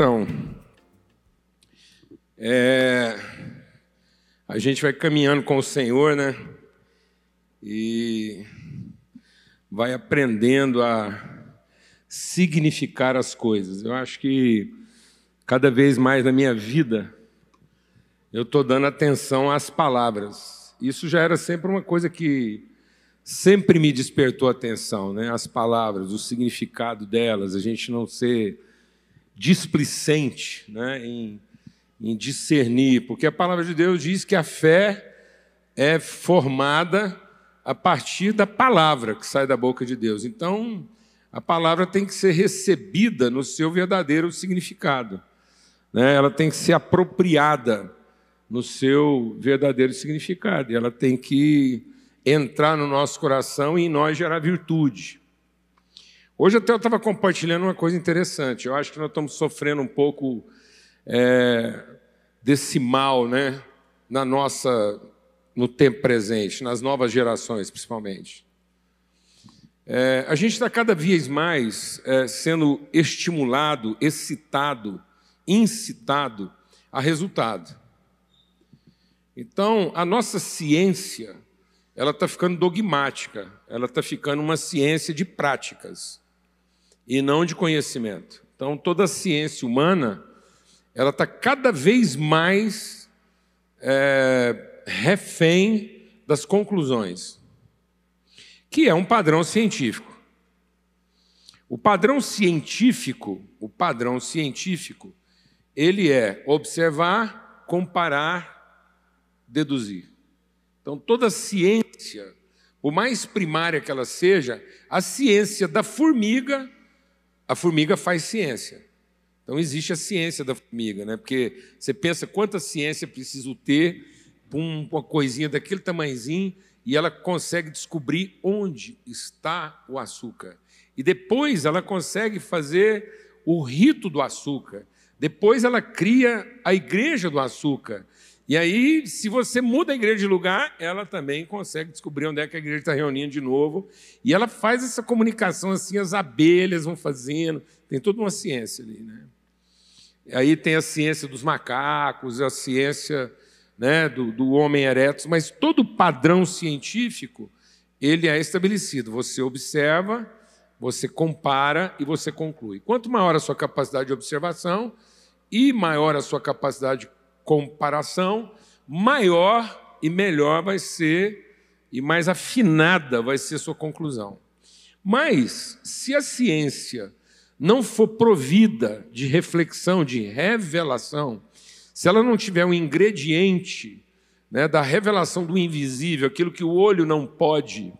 Então, é, a gente vai caminhando com o Senhor, né? E vai aprendendo a significar as coisas. Eu acho que cada vez mais na minha vida eu estou dando atenção às palavras. Isso já era sempre uma coisa que sempre me despertou atenção, né? As palavras, o significado delas, a gente não ser displicente né? em, em discernir, porque a palavra de Deus diz que a fé é formada a partir da palavra que sai da boca de Deus. Então, a palavra tem que ser recebida no seu verdadeiro significado, né? ela tem que ser apropriada no seu verdadeiro significado, ela tem que entrar no nosso coração e em nós gerar virtude. Hoje até eu estava compartilhando uma coisa interessante. Eu acho que nós estamos sofrendo um pouco é, desse mal, né, na nossa, no tempo presente, nas novas gerações, principalmente. É, a gente está cada vez mais é, sendo estimulado, excitado, incitado a resultado. Então, a nossa ciência ela está ficando dogmática, ela está ficando uma ciência de práticas e não de conhecimento. Então, toda a ciência humana ela está cada vez mais é, refém das conclusões, que é um padrão científico. O padrão científico, o padrão científico, ele é observar, comparar, deduzir. Então, toda ciência, por mais primária que ela seja, a ciência da formiga, a formiga faz ciência. Então, existe a ciência da formiga, né? porque você pensa quanta ciência preciso ter para uma coisinha daquele tamanhozinho e ela consegue descobrir onde está o açúcar. E depois ela consegue fazer o rito do açúcar. Depois ela cria a igreja do açúcar. E aí, se você muda a igreja de lugar, ela também consegue descobrir onde é que a igreja está reunindo de novo. E ela faz essa comunicação assim, as abelhas vão fazendo, tem toda uma ciência ali. Né? Aí tem a ciência dos macacos, a ciência né, do, do homem ereto, mas todo padrão científico ele é estabelecido. Você observa, você compara e você conclui. Quanto maior a sua capacidade de observação e maior a sua capacidade de comparação, maior e melhor vai ser e mais afinada vai ser sua conclusão. Mas, se a ciência não for provida de reflexão, de revelação, se ela não tiver um ingrediente né, da revelação do invisível, aquilo que o olho não pode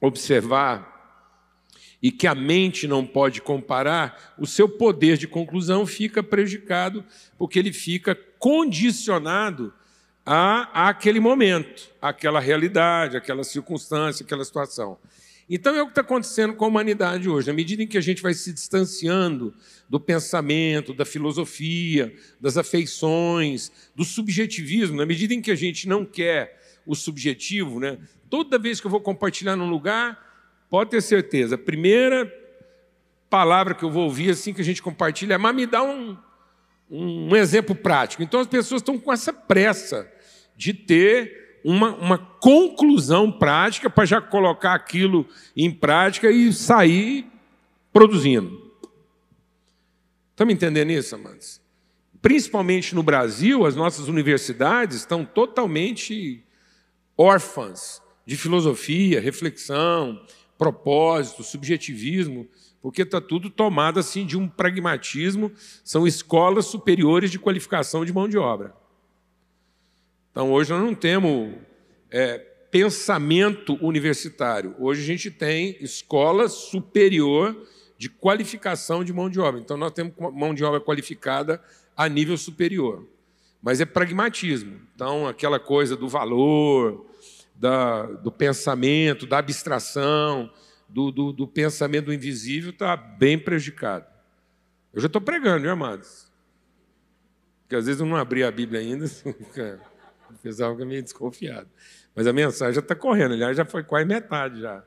observar, e que a mente não pode comparar, o seu poder de conclusão fica prejudicado, porque ele fica condicionado a, aquele momento, àquela realidade, àquela circunstância, àquela situação. Então é o que está acontecendo com a humanidade hoje. Na medida em que a gente vai se distanciando do pensamento, da filosofia, das afeições, do subjetivismo, na medida em que a gente não quer o subjetivo, né? toda vez que eu vou compartilhar num lugar, Pode ter certeza. A primeira palavra que eu vou ouvir assim que a gente compartilha é, mas me dá um, um exemplo prático. Então as pessoas estão com essa pressa de ter uma, uma conclusão prática para já colocar aquilo em prática e sair produzindo. Estão me entendendo isso, amados? Principalmente no Brasil, as nossas universidades estão totalmente órfãs de filosofia, reflexão, propósito, subjetivismo, porque está tudo tomado assim de um pragmatismo, são escolas superiores de qualificação de mão de obra. Então hoje nós não temos é, pensamento universitário, hoje a gente tem escola superior de qualificação de mão de obra. Então nós temos mão de obra qualificada a nível superior. Mas é pragmatismo. Então aquela coisa do valor, da, do pensamento, da abstração, do, do, do pensamento do invisível está bem prejudicado. Eu já estou pregando, amados? Porque às vezes eu não abri a Bíblia ainda, o pessoal fica meio desconfiado. Mas a mensagem já está correndo, aliás, já foi quase metade já.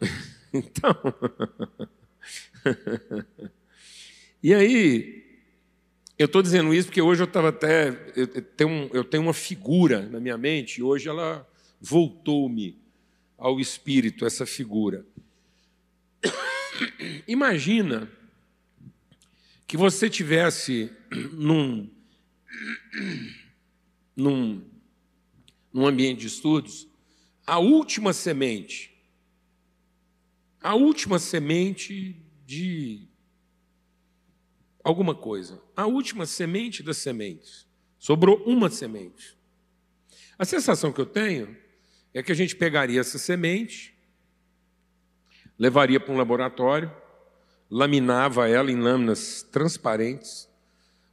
Então, e aí, eu estou dizendo isso porque hoje eu estava até. Eu tenho, eu tenho uma figura na minha mente, e hoje ela voltou-me ao espírito, essa figura. Imagina que você tivesse num, num, num ambiente de estudos a última semente, a última semente de alguma coisa, a última semente das sementes. Sobrou uma semente. A sensação que eu tenho é que a gente pegaria essa semente, levaria para um laboratório, laminava ela em lâminas transparentes.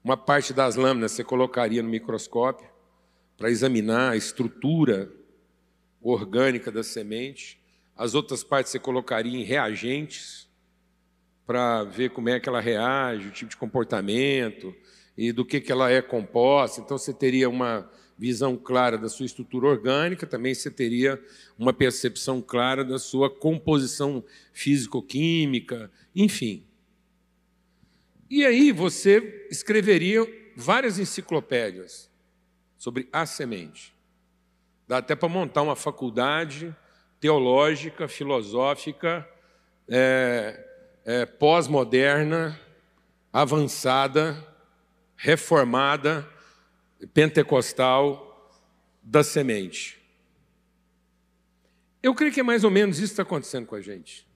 Uma parte das lâminas você colocaria no microscópio para examinar a estrutura orgânica da semente. As outras partes você colocaria em reagentes para ver como é que ela reage, o tipo de comportamento e do que, que ela é composta. Então você teria uma visão clara da sua estrutura orgânica, também você teria uma percepção clara da sua composição físico-química, enfim. E aí você escreveria várias enciclopédias sobre a semente. Dá até para montar uma faculdade teológica, filosófica, é, é, pós-moderna, avançada, reformada, pentecostal da semente. Eu creio que é mais ou menos isso que está acontecendo com a gente.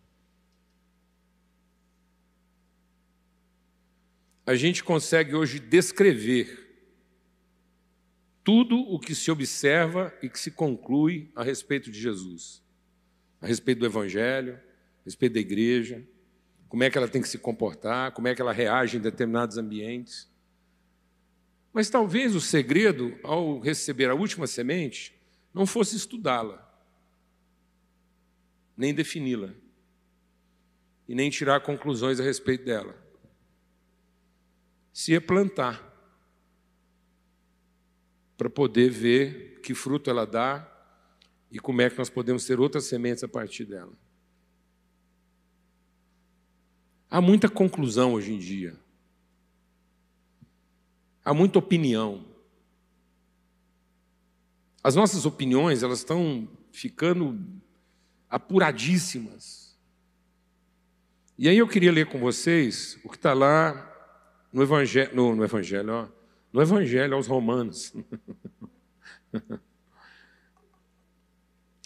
A gente consegue hoje descrever tudo o que se observa e que se conclui a respeito de Jesus, a respeito do Evangelho, a respeito da igreja, como é que ela tem que se comportar, como é que ela reage em determinados ambientes. Mas talvez o segredo, ao receber a última semente, não fosse estudá-la, nem defini-la, e nem tirar conclusões a respeito dela. Se é plantar, para poder ver que fruto ela dá e como é que nós podemos ter outras sementes a partir dela. Há muita conclusão hoje em dia. Há muita opinião. As nossas opiniões, elas estão ficando apuradíssimas. E aí eu queria ler com vocês o que está lá no Evangelho, no, no Evangelho, ó, no Evangelho aos Romanos.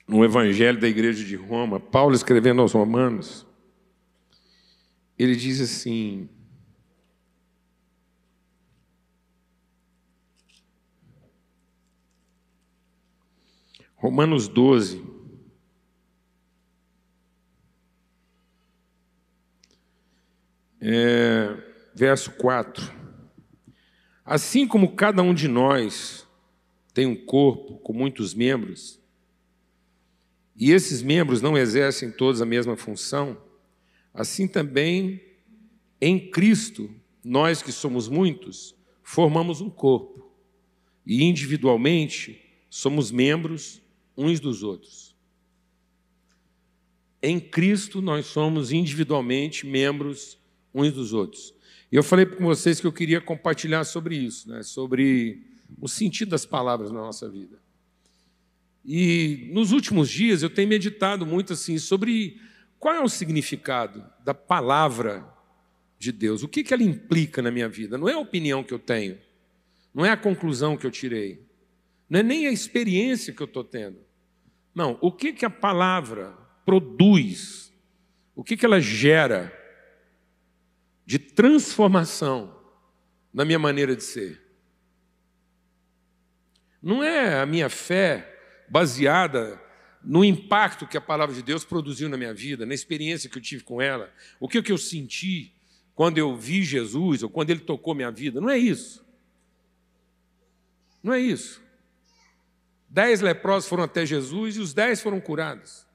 no Evangelho da Igreja de Roma, Paulo escrevendo aos Romanos, ele diz assim: Romanos 12. É, verso 4. Assim como cada um de nós tem um corpo com muitos membros, e esses membros não exercem todos a mesma função, assim também em Cristo, nós que somos muitos, formamos um corpo, e individualmente somos membros uns dos outros. Em Cristo, nós somos individualmente membros uns dos outros. E eu falei com vocês que eu queria compartilhar sobre isso, né? sobre o sentido das palavras na nossa vida. E nos últimos dias eu tenho meditado muito assim sobre qual é o significado da palavra de Deus, o que, que ela implica na minha vida. Não é a opinião que eu tenho, não é a conclusão que eu tirei, não é nem a experiência que eu estou tendo. Não, o que, que a palavra produz, o que, que ela gera de transformação na minha maneira de ser. Não é a minha fé baseada no impacto que a palavra de Deus produziu na minha vida, na experiência que eu tive com ela, o que, que eu senti quando eu vi Jesus ou quando ele tocou minha vida. Não é isso. Não é isso. Dez leprosos foram até Jesus e os dez foram curados.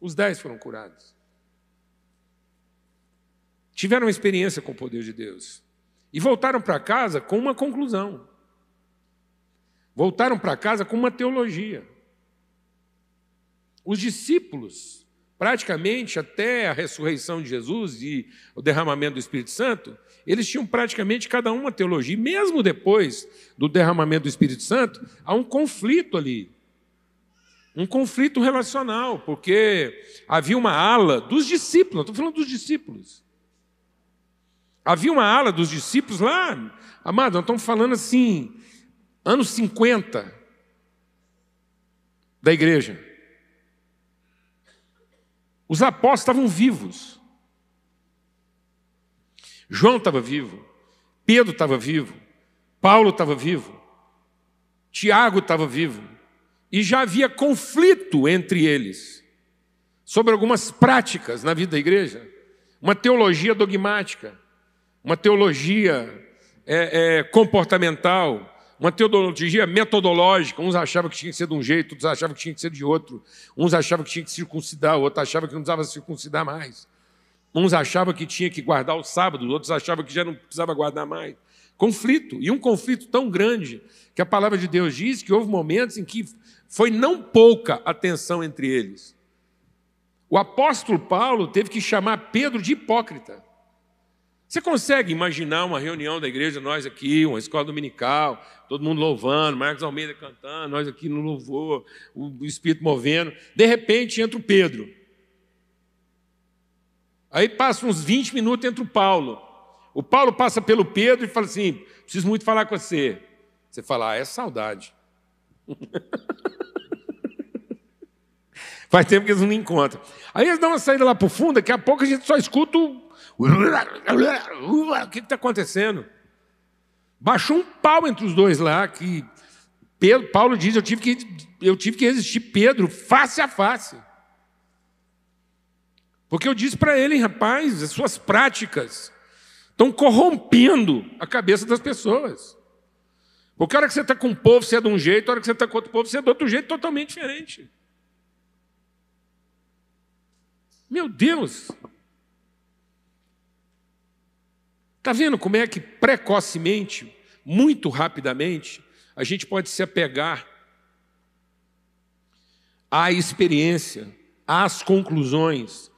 Os dez foram curados. Tiveram uma experiência com o poder de Deus. E voltaram para casa com uma conclusão. Voltaram para casa com uma teologia. Os discípulos Praticamente até a ressurreição de Jesus e o derramamento do Espírito Santo, eles tinham praticamente cada uma teologia. E mesmo depois do derramamento do Espírito Santo, há um conflito ali. Um conflito relacional, porque havia uma ala dos discípulos, estou falando dos discípulos. Havia uma ala dos discípulos lá, amado, nós estamos falando assim, anos 50 da igreja. Os apóstolos estavam vivos. João estava vivo, Pedro estava vivo, Paulo estava vivo, Tiago estava vivo, e já havia conflito entre eles sobre algumas práticas na vida da igreja, uma teologia dogmática, uma teologia é, é, comportamental, uma teologia metodológica. Uns achavam que tinha que ser de um jeito, outros achavam que tinha que ser de outro. Uns achavam que tinha que circuncidar, outros achavam que não precisava circuncidar mais. Uns achavam que tinha que guardar o sábado, outros achavam que já não precisava guardar mais. Conflito, e um conflito tão grande que a palavra de Deus diz que houve momentos em que foi não pouca atenção entre eles. O apóstolo Paulo teve que chamar Pedro de hipócrita. Você consegue imaginar uma reunião da igreja, nós aqui, uma escola dominical, todo mundo louvando, Marcos Almeida cantando, nós aqui no louvor, o Espírito movendo. De repente entra o Pedro. Aí passa uns 20 minutos entra o Paulo. O Paulo passa pelo Pedro e fala assim: preciso muito falar com você. Você fala, ah, é saudade. Faz tempo que eles não me encontram. Aí eles dão uma saída lá para o fundo, daqui a pouco a gente só escuta o o que está acontecendo? Baixou um pau entre os dois lá, que Pedro, Paulo diz: eu tive, que, eu tive que resistir Pedro face a face. Porque eu disse para ele, rapaz, as suas práticas estão corrompendo a cabeça das pessoas. Porque a hora que você está com o povo, você é de um jeito, a hora que você está com outro povo, você é de outro jeito totalmente diferente. Meu Deus! Está vendo como é que precocemente, muito rapidamente, a gente pode se apegar à experiência, às conclusões,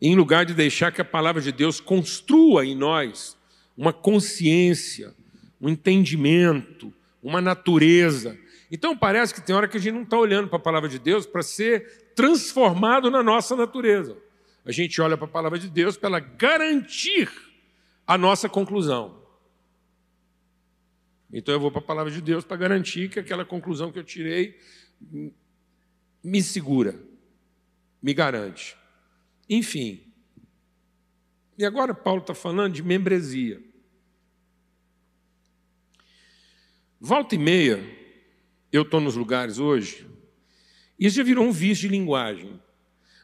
em lugar de deixar que a palavra de Deus construa em nós uma consciência, um entendimento, uma natureza. Então parece que tem hora que a gente não está olhando para a palavra de Deus para ser transformado na nossa natureza. A gente olha para a palavra de Deus para ela garantir a nossa conclusão. Então eu vou para a palavra de Deus para garantir que aquela conclusão que eu tirei me segura, me garante. Enfim. E agora Paulo está falando de membresia. Volta e meia, eu estou nos lugares hoje, isso já virou um vício de linguagem.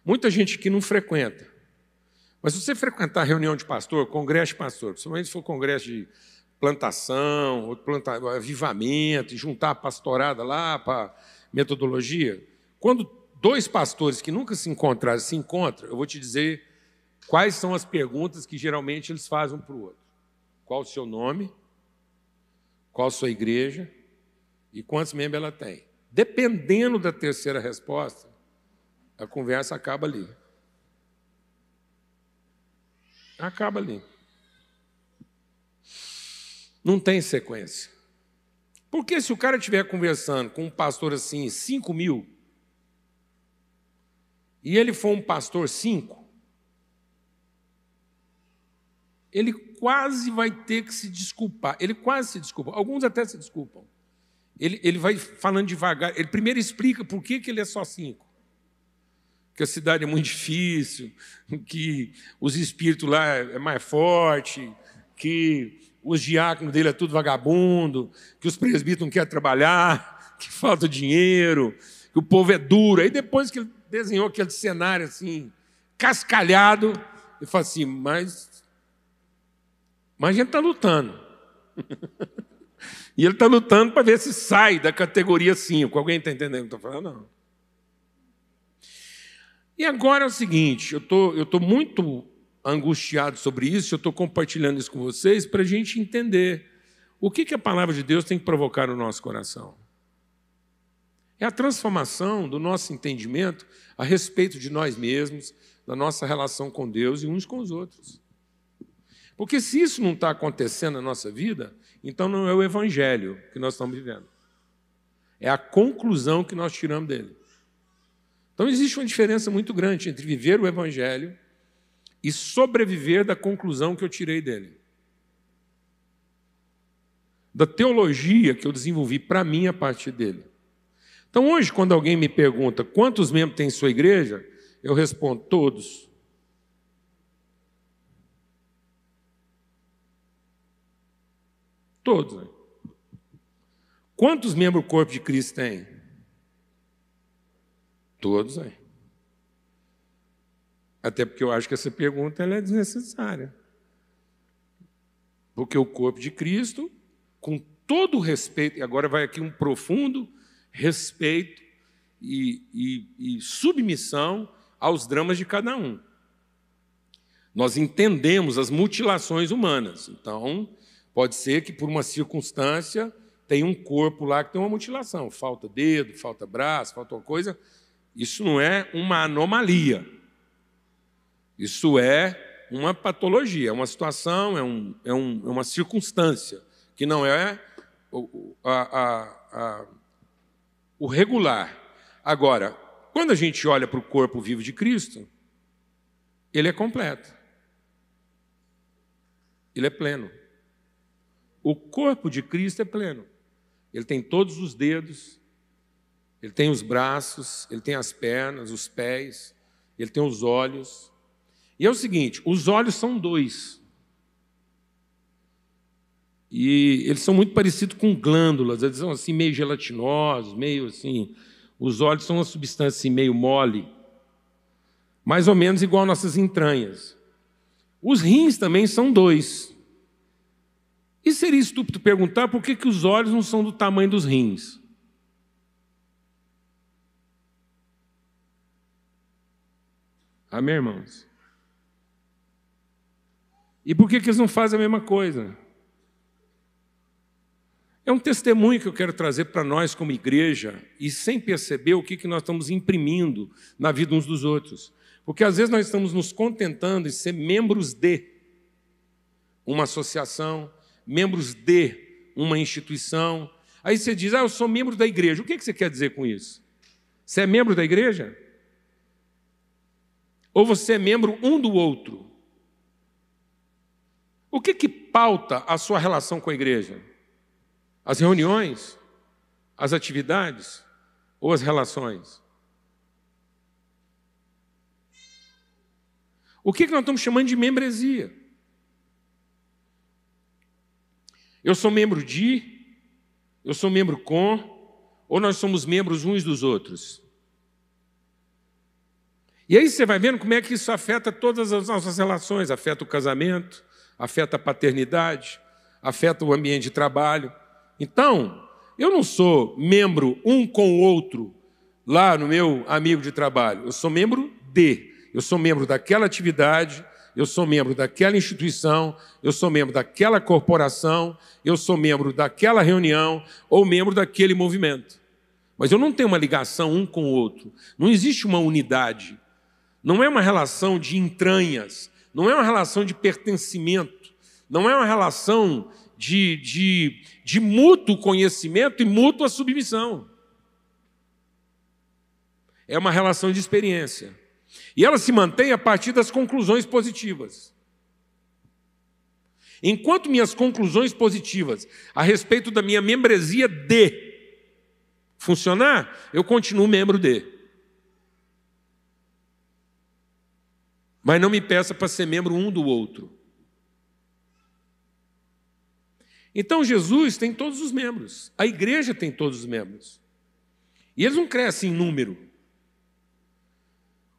Muita gente que não frequenta. Mas se você frequentar reunião de pastor, congresso de pastor, principalmente se for congresso de plantação, planta, avivamento, e juntar a pastorada lá para metodologia, quando dois pastores que nunca se encontraram se encontram, eu vou te dizer quais são as perguntas que geralmente eles fazem um para o outro. Qual o seu nome? Qual a sua igreja? E quantos membros ela tem? Dependendo da terceira resposta, a conversa acaba ali. Acaba ali. Não tem sequência. Porque se o cara estiver conversando com um pastor assim, 5 mil, e ele for um pastor 5, ele quase vai ter que se desculpar. Ele quase se desculpa. Alguns até se desculpam. Ele, ele vai falando devagar. Ele primeiro explica por que, que ele é só cinco que a cidade é muito difícil, que os espíritos lá é mais forte, que os diáconos dele é tudo vagabundo, que os presbíteros não querem trabalhar, que falta dinheiro, que o povo é duro. Aí depois que ele desenhou aquele cenário assim, cascalhado, ele fala assim, mas, mas a gente está lutando. e ele está lutando para ver se sai da categoria 5. Alguém está entendendo o que eu estou falando? Não. E agora é o seguinte: eu tô, estou tô muito angustiado sobre isso, eu estou compartilhando isso com vocês para a gente entender o que, que a palavra de Deus tem que provocar no nosso coração. É a transformação do nosso entendimento a respeito de nós mesmos, da nossa relação com Deus e uns com os outros. Porque se isso não está acontecendo na nossa vida, então não é o evangelho que nós estamos vivendo. É a conclusão que nós tiramos dele. Então existe uma diferença muito grande entre viver o evangelho e sobreviver da conclusão que eu tirei dele. Da teologia que eu desenvolvi para mim a partir dele. Então hoje, quando alguém me pergunta quantos membros tem sua igreja, eu respondo todos. Todos. Né? Quantos membros o corpo de Cristo tem? Todos aí. Até porque eu acho que essa pergunta é desnecessária. Porque o corpo de Cristo, com todo o respeito, e agora vai aqui um profundo respeito e, e, e submissão aos dramas de cada um. Nós entendemos as mutilações humanas. Então, pode ser que por uma circunstância tem um corpo lá que tem uma mutilação, falta dedo, falta braço, falta uma coisa. Isso não é uma anomalia. Isso é uma patologia, é uma situação, é, um, é, um, é uma circunstância que não é a, a, a, o regular. Agora, quando a gente olha para o corpo vivo de Cristo, ele é completo. Ele é pleno. O corpo de Cristo é pleno. Ele tem todos os dedos, ele tem os braços, ele tem as pernas, os pés, ele tem os olhos. E é o seguinte: os olhos são dois. E eles são muito parecidos com glândulas, eles são assim meio gelatinosos, meio assim. Os olhos são uma substância assim, meio mole, mais ou menos igual nossas entranhas. Os rins também são dois. E seria estúpido perguntar por que, que os olhos não são do tamanho dos rins. Amém, irmãos? E por que, que eles não fazem a mesma coisa? É um testemunho que eu quero trazer para nós como igreja e sem perceber o que, que nós estamos imprimindo na vida uns dos outros. Porque às vezes nós estamos nos contentando em ser membros de uma associação, membros de uma instituição. Aí você diz, ah, eu sou membro da igreja. O que você quer dizer com isso? Você é membro da igreja? Ou você é membro um do outro? O que que pauta a sua relação com a igreja? As reuniões? As atividades? Ou as relações? O que, que nós estamos chamando de membresia? Eu sou membro de, eu sou membro com, ou nós somos membros uns dos outros? E aí você vai vendo como é que isso afeta todas as nossas relações, afeta o casamento, afeta a paternidade, afeta o ambiente de trabalho. Então, eu não sou membro um com o outro lá no meu amigo de trabalho, eu sou membro de, eu sou membro daquela atividade, eu sou membro daquela instituição, eu sou membro daquela corporação, eu sou membro daquela reunião ou membro daquele movimento. Mas eu não tenho uma ligação um com o outro. Não existe uma unidade. Não é uma relação de entranhas. Não é uma relação de pertencimento. Não é uma relação de, de, de mútuo conhecimento e mútua submissão. É uma relação de experiência. E ela se mantém a partir das conclusões positivas. Enquanto minhas conclusões positivas a respeito da minha membresia de funcionar, eu continuo membro de. Mas não me peça para ser membro um do outro. Então Jesus tem todos os membros, a igreja tem todos os membros. E eles não crescem em número.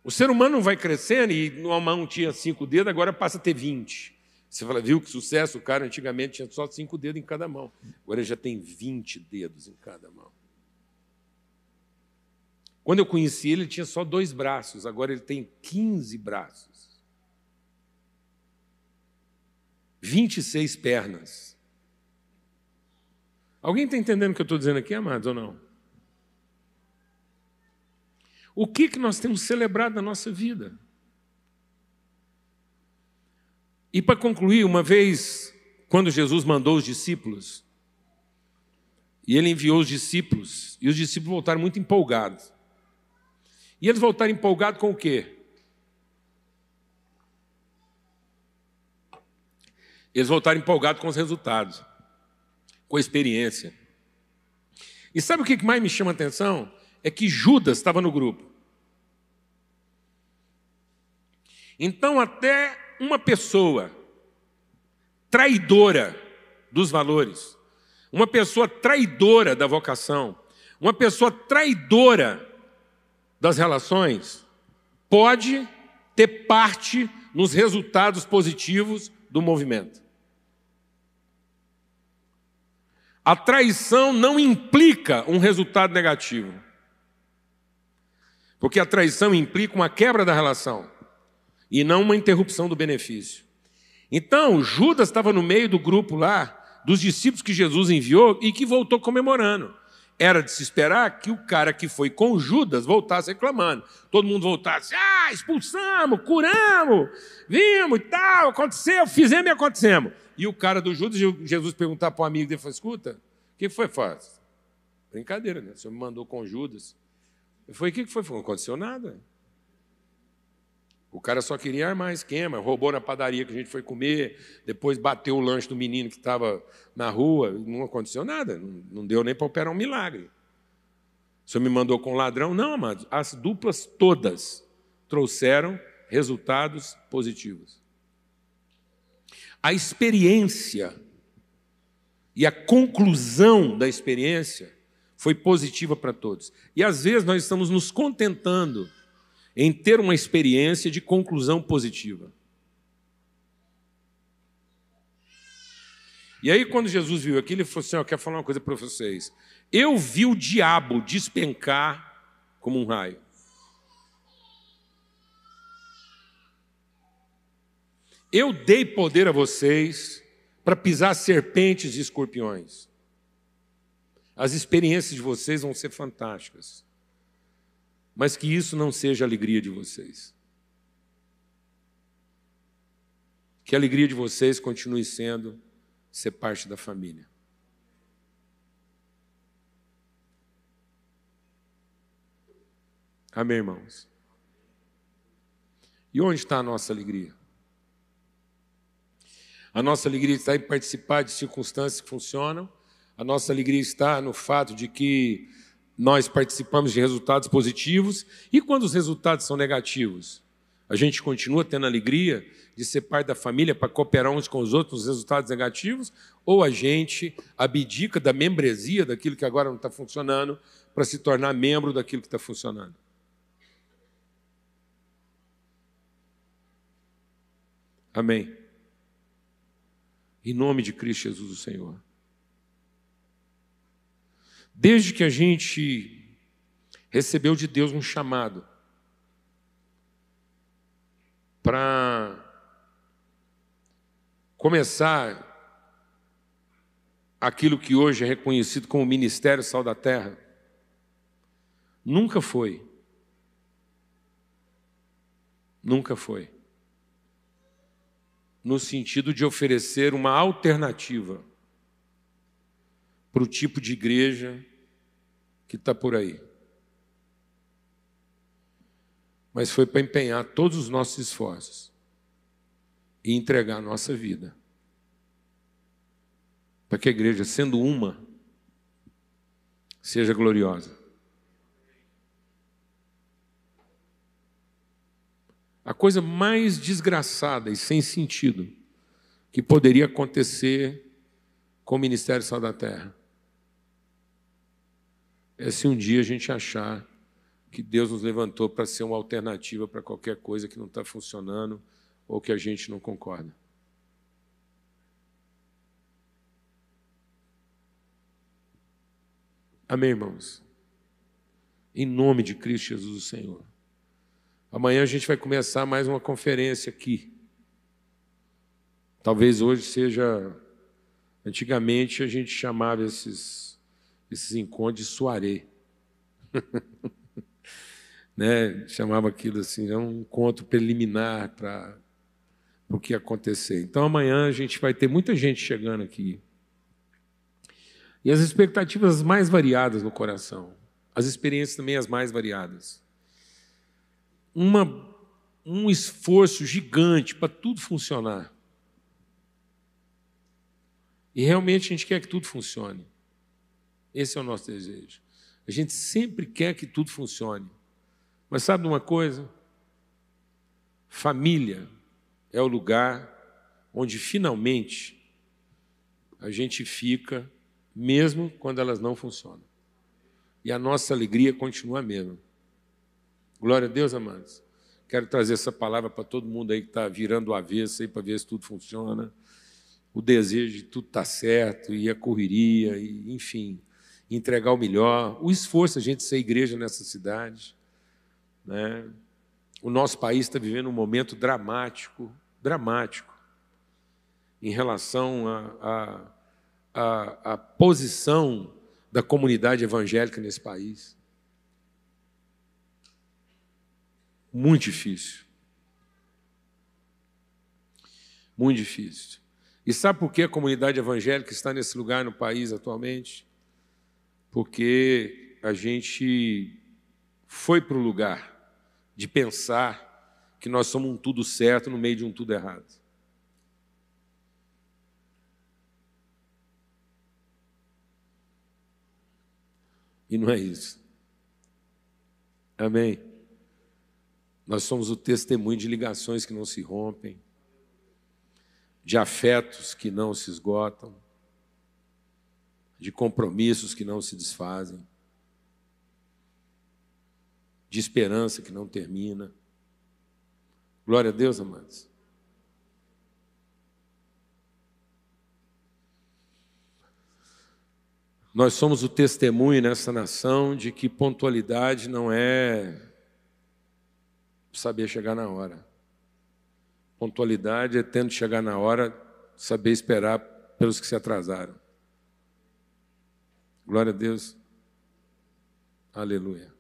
O ser humano vai crescendo e numa mão tinha cinco dedos, agora passa a ter vinte. Você fala, viu que sucesso? O cara antigamente tinha só cinco dedos em cada mão. Agora ele já tem vinte dedos em cada mão. Quando eu conheci ele, ele tinha só dois braços, agora ele tem quinze braços. Vinte e seis pernas. Alguém está entendendo o que eu estou dizendo aqui, amados, ou não? O que, que nós temos celebrado na nossa vida? E para concluir, uma vez, quando Jesus mandou os discípulos, e ele enviou os discípulos, e os discípulos voltaram muito empolgados. E eles voltaram empolgados com o quê? Eles voltaram empolgados com os resultados, com a experiência. E sabe o que mais me chama a atenção? É que Judas estava no grupo. Então, até uma pessoa traidora dos valores, uma pessoa traidora da vocação, uma pessoa traidora das relações, pode ter parte nos resultados positivos do movimento. A traição não implica um resultado negativo. Porque a traição implica uma quebra da relação e não uma interrupção do benefício. Então, Judas estava no meio do grupo lá, dos discípulos que Jesus enviou e que voltou comemorando. Era de se esperar que o cara que foi com Judas voltasse reclamando. Todo mundo voltasse, ah, expulsamos, curamos, vimos e tal, aconteceu, fizemos e acontecemos. E o cara do Judas, Jesus perguntar para o amigo dele, falou, escuta, o que foi fácil? Brincadeira, né? O senhor me mandou com Judas. Eu falei, o que foi? Não aconteceu nada. O cara só queria armar esquema, roubou na padaria que a gente foi comer, depois bateu o lanche do menino que estava na rua, não aconteceu nada, não deu nem para operar um milagre. O senhor me mandou com ladrão? Não, amados, as duplas todas trouxeram resultados positivos a experiência e a conclusão da experiência foi positiva para todos. E às vezes nós estamos nos contentando em ter uma experiência de conclusão positiva. E aí, quando Jesus viu aquilo, ele falou assim: Eu quero falar uma coisa para vocês. Eu vi o diabo despencar como um raio. Eu dei poder a vocês para pisar serpentes e escorpiões. As experiências de vocês vão ser fantásticas. Mas que isso não seja a alegria de vocês. Que a alegria de vocês continue sendo ser parte da família. Amém, irmãos? E onde está a nossa alegria? A nossa alegria está em participar de circunstâncias que funcionam. A nossa alegria está no fato de que nós participamos de resultados positivos. E quando os resultados são negativos? A gente continua tendo alegria de ser parte da família para cooperar uns com os outros nos resultados negativos? Ou a gente abdica da membresia daquilo que agora não está funcionando para se tornar membro daquilo que está funcionando? Amém. Em nome de Cristo Jesus, o Senhor. Desde que a gente recebeu de Deus um chamado para começar aquilo que hoje é reconhecido como Ministério Sal da Terra, nunca foi. Nunca foi no sentido de oferecer uma alternativa para o tipo de igreja que está por aí. Mas foi para empenhar todos os nossos esforços e entregar a nossa vida. Para que a igreja, sendo uma, seja gloriosa. A coisa mais desgraçada e sem sentido que poderia acontecer com o Ministério Sal da Terra é se um dia a gente achar que Deus nos levantou para ser uma alternativa para qualquer coisa que não está funcionando ou que a gente não concorda. Amém, irmãos? Em nome de Cristo Jesus, o Senhor. Amanhã a gente vai começar mais uma conferência aqui. Talvez hoje seja. Antigamente a gente chamava esses, esses encontros de soirée. né, chamava aquilo assim, é um encontro preliminar para o que acontecer. Então amanhã a gente vai ter muita gente chegando aqui. E as expectativas mais variadas no coração, as experiências também as mais variadas. Uma, um esforço gigante para tudo funcionar. E realmente a gente quer que tudo funcione. Esse é o nosso desejo. A gente sempre quer que tudo funcione. Mas sabe uma coisa? Família é o lugar onde finalmente a gente fica, mesmo quando elas não funcionam. E a nossa alegria continua a mesma. Glória a Deus, amados. Quero trazer essa palavra para todo mundo aí que está virando o avesso aí para ver se tudo funciona. O desejo de tudo estar tá certo, e a correria, e, enfim entregar o melhor, o esforço a gente ser igreja nessa cidade. Né? O nosso país está vivendo um momento dramático, dramático, em relação à posição da comunidade evangélica nesse país. Muito difícil. Muito difícil. E sabe por que a comunidade evangélica está nesse lugar no país atualmente? Porque a gente foi para o lugar de pensar que nós somos um tudo certo no meio de um tudo errado. E não é isso. Amém? Nós somos o testemunho de ligações que não se rompem, de afetos que não se esgotam, de compromissos que não se desfazem, de esperança que não termina. Glória a Deus, amados. Nós somos o testemunho nessa nação de que pontualidade não é saber chegar na hora. Pontualidade é tendo chegar na hora, saber esperar pelos que se atrasaram. Glória a Deus. Aleluia.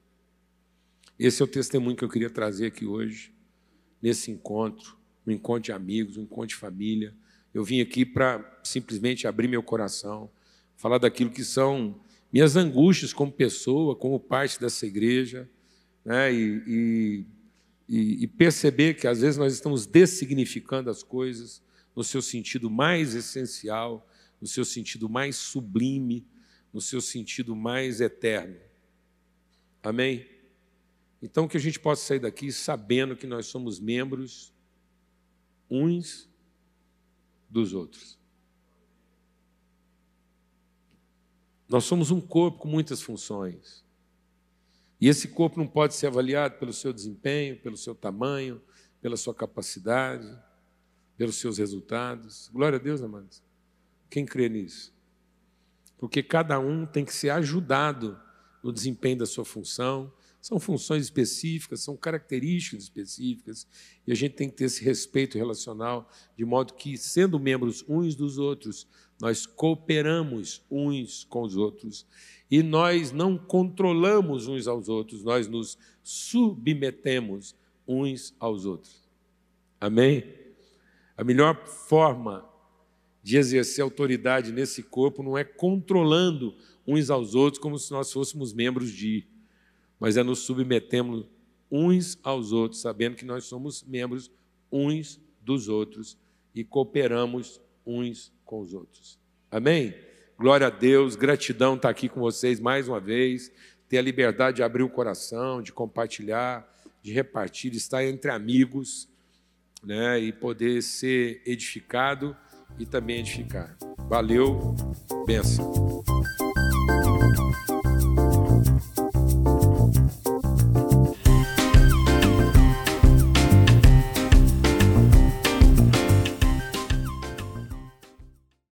Esse é o testemunho que eu queria trazer aqui hoje, nesse encontro, um encontro de amigos, um encontro de família. Eu vim aqui para simplesmente abrir meu coração, falar daquilo que são minhas angústias como pessoa, como parte dessa igreja, né? e, e, e perceber que às vezes nós estamos dessignificando as coisas no seu sentido mais essencial, no seu sentido mais sublime, no seu sentido mais eterno. Amém? Então, que a gente possa sair daqui sabendo que nós somos membros uns dos outros. Nós somos um corpo com muitas funções. E esse corpo não pode ser avaliado pelo seu desempenho, pelo seu tamanho, pela sua capacidade, pelos seus resultados. Glória a Deus, amados. Quem crê nisso? Porque cada um tem que ser ajudado no desempenho da sua função. São funções específicas, são características específicas, e a gente tem que ter esse respeito relacional, de modo que, sendo membros uns dos outros, nós cooperamos uns com os outros e nós não controlamos uns aos outros, nós nos submetemos uns aos outros. Amém? A melhor forma de exercer autoridade nesse corpo não é controlando uns aos outros como se nós fôssemos membros de, mas é nos submetemos uns aos outros, sabendo que nós somos membros uns dos outros e cooperamos uns com os outros. Amém? Glória a Deus, gratidão estar aqui com vocês mais uma vez, ter a liberdade de abrir o coração, de compartilhar, de repartir, estar entre amigos, né, e poder ser edificado e também edificar. Valeu, benção.